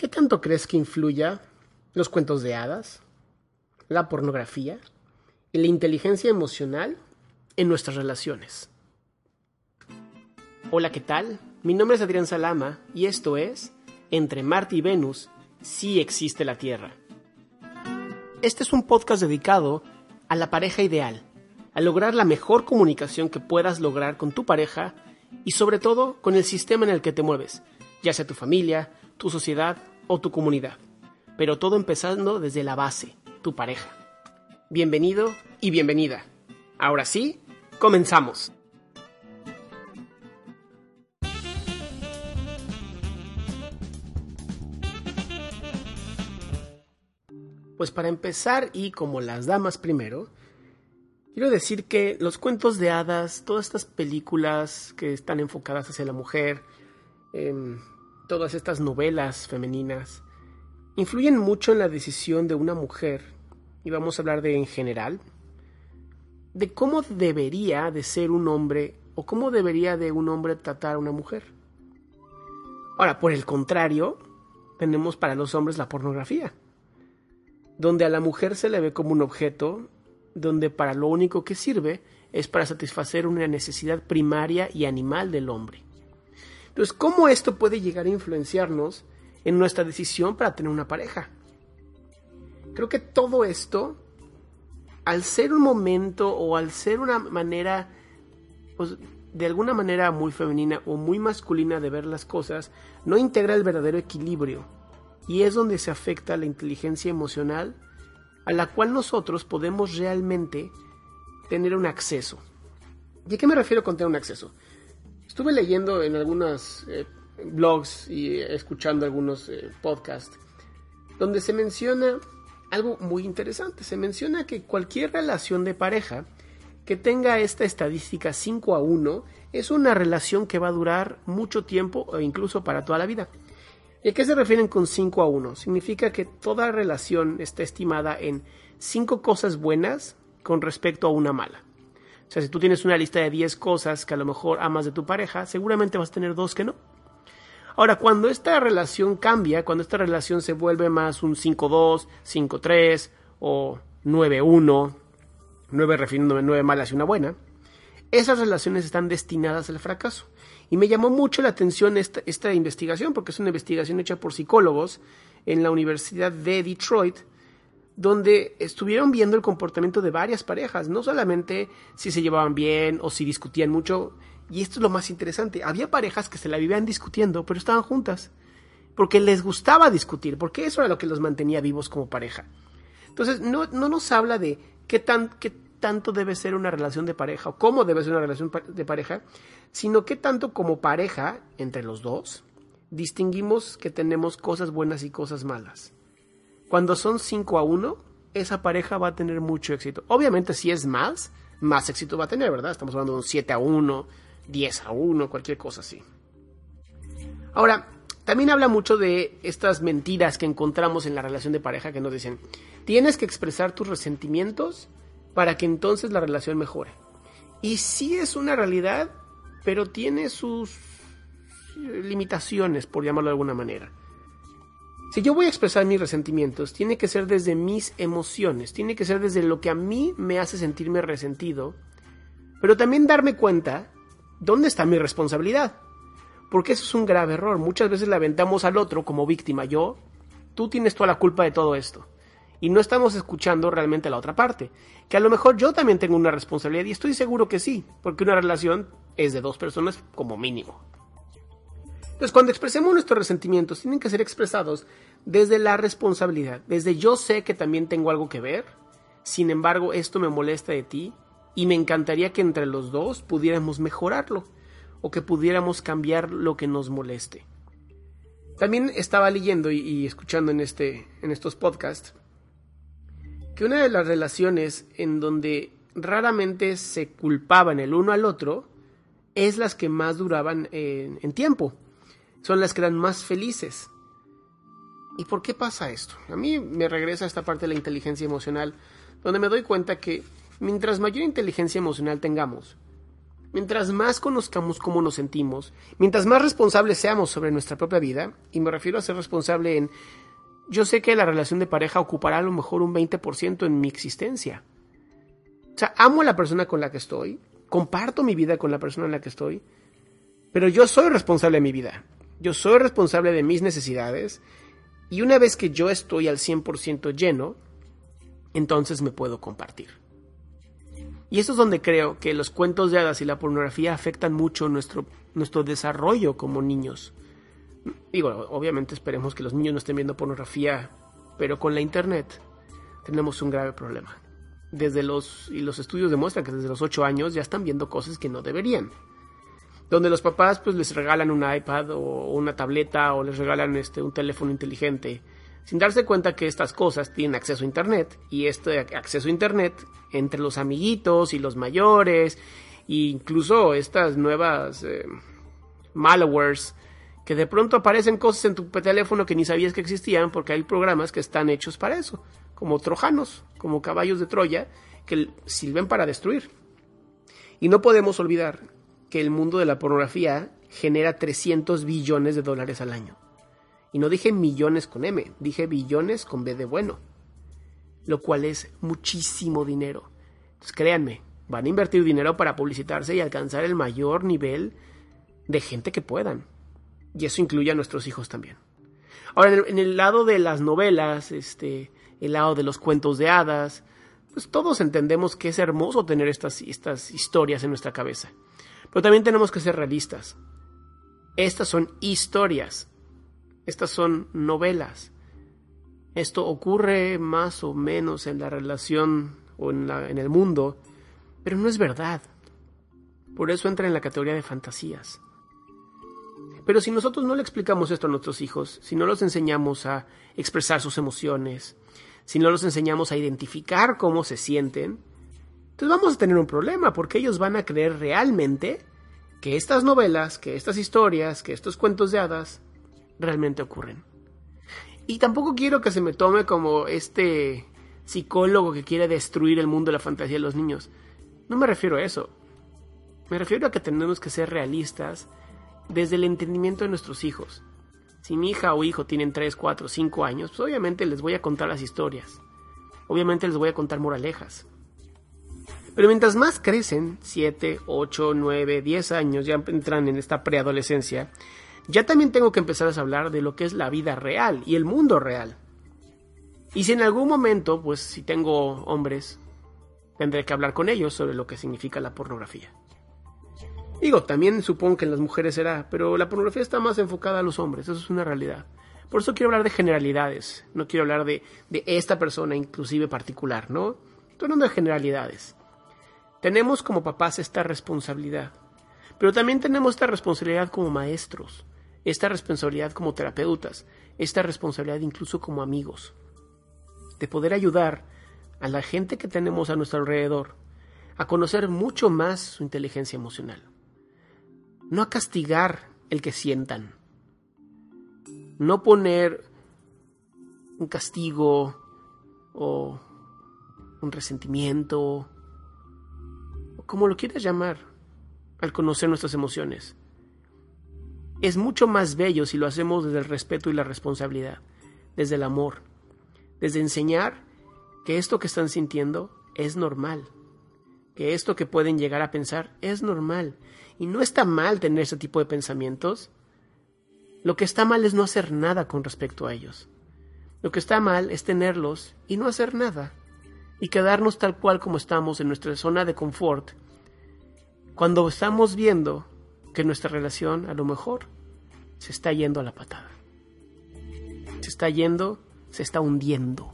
¿Qué tanto crees que influya los cuentos de hadas, la pornografía y la inteligencia emocional en nuestras relaciones? Hola, ¿qué tal? Mi nombre es Adrián Salama y esto es Entre Marte y Venus, sí existe la Tierra. Este es un podcast dedicado a la pareja ideal, a lograr la mejor comunicación que puedas lograr con tu pareja y sobre todo con el sistema en el que te mueves, ya sea tu familia, tu sociedad o tu comunidad. Pero todo empezando desde la base, tu pareja. Bienvenido y bienvenida. Ahora sí, comenzamos. Pues para empezar y como las damas primero, quiero decir que los cuentos de hadas, todas estas películas que están enfocadas hacia la mujer, em, todas estas novelas femeninas influyen mucho en la decisión de una mujer, y vamos a hablar de en general, de cómo debería de ser un hombre o cómo debería de un hombre tratar a una mujer. Ahora, por el contrario, tenemos para los hombres la pornografía, donde a la mujer se le ve como un objeto, donde para lo único que sirve es para satisfacer una necesidad primaria y animal del hombre. Entonces, ¿cómo esto puede llegar a influenciarnos en nuestra decisión para tener una pareja? Creo que todo esto, al ser un momento o al ser una manera, pues, de alguna manera muy femenina o muy masculina de ver las cosas, no integra el verdadero equilibrio. Y es donde se afecta la inteligencia emocional a la cual nosotros podemos realmente tener un acceso. ¿Y a qué me refiero con tener un acceso? Estuve leyendo en algunos eh, blogs y escuchando algunos eh, podcasts donde se menciona algo muy interesante. Se menciona que cualquier relación de pareja que tenga esta estadística 5 a 1 es una relación que va a durar mucho tiempo o incluso para toda la vida. ¿Y a qué se refieren con 5 a 1? Significa que toda relación está estimada en 5 cosas buenas con respecto a una mala. O sea, si tú tienes una lista de 10 cosas que a lo mejor amas de tu pareja, seguramente vas a tener dos que no. Ahora, cuando esta relación cambia, cuando esta relación se vuelve más un 5-2, 5-3 o 9-1, 9 refiriéndome 9 malas y una buena, esas relaciones están destinadas al fracaso. Y me llamó mucho la atención esta, esta investigación, porque es una investigación hecha por psicólogos en la Universidad de Detroit, donde estuvieron viendo el comportamiento de varias parejas, no solamente si se llevaban bien o si discutían mucho, y esto es lo más interesante, había parejas que se la vivían discutiendo, pero estaban juntas, porque les gustaba discutir, porque eso era lo que los mantenía vivos como pareja. Entonces, no, no nos habla de qué, tan, qué tanto debe ser una relación de pareja o cómo debe ser una relación de pareja, sino qué tanto como pareja, entre los dos, distinguimos que tenemos cosas buenas y cosas malas. Cuando son 5 a 1, esa pareja va a tener mucho éxito. Obviamente, si es más, más éxito va a tener, ¿verdad? Estamos hablando de un 7 a 1, 10 a 1, cualquier cosa así. Ahora, también habla mucho de estas mentiras que encontramos en la relación de pareja que nos dicen, tienes que expresar tus resentimientos para que entonces la relación mejore. Y sí es una realidad, pero tiene sus limitaciones, por llamarlo de alguna manera. Si yo voy a expresar mis resentimientos, tiene que ser desde mis emociones, tiene que ser desde lo que a mí me hace sentirme resentido, pero también darme cuenta dónde está mi responsabilidad. Porque eso es un grave error. Muchas veces le aventamos al otro como víctima. Yo, tú tienes toda la culpa de todo esto. Y no estamos escuchando realmente la otra parte. Que a lo mejor yo también tengo una responsabilidad y estoy seguro que sí, porque una relación es de dos personas como mínimo. Entonces, cuando expresemos nuestros resentimientos, tienen que ser expresados desde la responsabilidad, desde yo sé que también tengo algo que ver, sin embargo, esto me molesta de ti y me encantaría que entre los dos pudiéramos mejorarlo o que pudiéramos cambiar lo que nos moleste. También estaba leyendo y, escuchando en, este, en estos podcasts que una de las relaciones en donde raramente se culpaban el uno al otro es las que más duraban en tiempo son las que eran más felices. ¿Y por qué pasa esto? A mí me regresa esta parte de la inteligencia emocional, donde me doy cuenta que mientras mayor inteligencia emocional tengamos, Mientras más conozcamos cómo nos sentimos, mientras más responsables seamos sobre nuestra propia vida, y me refiero a ser responsable en, yo sé que la relación de pareja ocupará a lo mejor un 20% en mi existencia. O sea, amo a la persona con la que estoy, comparto mi vida con la persona en la que estoy, pero yo soy responsable de mi vida. Yo soy responsable de mis necesidades y una vez que yo estoy al 100% lleno, entonces me puedo compartir. Y eso es donde creo que los cuentos de hadas y la pornografía afectan mucho nuestro, nuestro desarrollo como niños. Digo, obviamente esperemos que los niños no estén viendo pornografía, pero con la internet tenemos un grave problema. Desde los, y los estudios demuestran que desde los 8 años ya están viendo cosas que no deberían. Donde los papás pues les regalan un iPad o una tableta o les regalan este, un teléfono inteligente sin darse cuenta que estas cosas tienen acceso a Internet y este acceso a Internet entre los amiguitos y los mayores e incluso estas nuevas eh, malwares que de pronto aparecen cosas en tu teléfono que ni sabías que existían porque hay programas que están hechos para eso, como trojanos, como caballos de Troya, que sirven para destruir. Y no podemos olvidar que el mundo de la pornografía genera 300 billones de dólares al año. Y no dije millones con M, dije billones con B de bueno. Lo cual es muchísimo dinero. Entonces créanme, van a invertir dinero para publicitarse y alcanzar el mayor nivel de gente que puedan. Y eso incluye a nuestros hijos también. Ahora, en el, lado de las novelas, este, el lado de los cuentos de hadas, pues todos entendemos que es hermoso tener estas, estas historias en nuestra cabeza. Pero también tenemos que ser realistas. Estas son historias, estas son novelas. Esto ocurre más o menos en la relación o en, en el mundo, pero no es verdad. Por eso entra en la categoría de fantasías. Pero si nosotros no le explicamos esto a nuestros hijos, si no los enseñamos a expresar sus emociones, si no los enseñamos a identificar cómo se sienten, entonces vamos a tener un problema porque ellos van a creer realmente que estas novelas, que estas historias, que estos cuentos de hadas realmente ocurren. Y tampoco quiero que se me tome como este psicólogo que quiere destruir el mundo de la fantasía de los niños. No me refiero a eso. Me refiero a que tenemos que ser realistas desde el entendimiento de nuestros hijos. Si mi hija o hijo tienen 3, 4, 5 años, pues obviamente les voy a contar las historias. Obviamente les voy a contar moralejas. Pero mientras más crecen, 7, 8, 9, 10 años, ya entran en esta preadolescencia, ya también tengo que empezar a hablar de lo que es la vida real y el mundo real. Y si en algún momento, pues si tengo hombres, tendré que hablar con ellos sobre lo que significa la pornografía. Digo, también supongo que en las mujeres será, pero la pornografía está más enfocada a los hombres, eso es una realidad. Por eso quiero hablar de generalidades, no quiero hablar de, de esta persona inclusive particular, ¿no? Estoy hablando de generalidades. Tenemos como papás esta responsabilidad, pero también tenemos esta responsabilidad como maestros, esta responsabilidad como terapeutas, esta responsabilidad incluso como amigos, de poder ayudar a la gente que tenemos a nuestro alrededor a conocer mucho más su inteligencia emocional. No a castigar el que sientan, no poner un castigo o un resentimiento, como lo quieras llamar, al conocer nuestras emociones. Es mucho más bello si lo hacemos desde el respeto y la responsabilidad, desde el amor, desde enseñar que esto que están sintiendo es normal, que esto que pueden llegar a pensar es normal y no está mal tener ese tipo de pensamientos. Lo que está mal es no hacer nada con respecto a ellos. Lo que está mal es tenerlos y no hacer nada. Y quedarnos tal cual como estamos en nuestra zona de confort. Cuando estamos viendo que nuestra relación a lo mejor se está yendo a la patada. Se está yendo, se está hundiendo.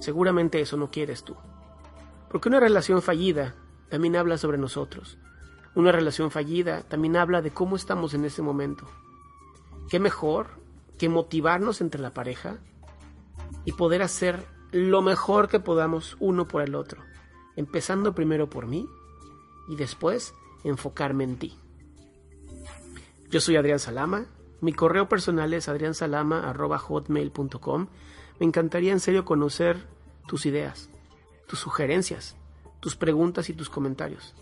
Seguramente eso no quieres tú. Porque una relación fallida también habla sobre nosotros. Una relación fallida también habla de cómo estamos en ese momento. ¿Qué mejor que motivarnos entre la pareja y poder hacer lo mejor que podamos uno por el otro? Empezando primero por mí y después enfocarme en ti. Yo soy Adrián Salama. Mi correo personal es adriansalama.hotmail.com. Me encantaría en serio conocer tus ideas, tus sugerencias, tus preguntas y tus comentarios.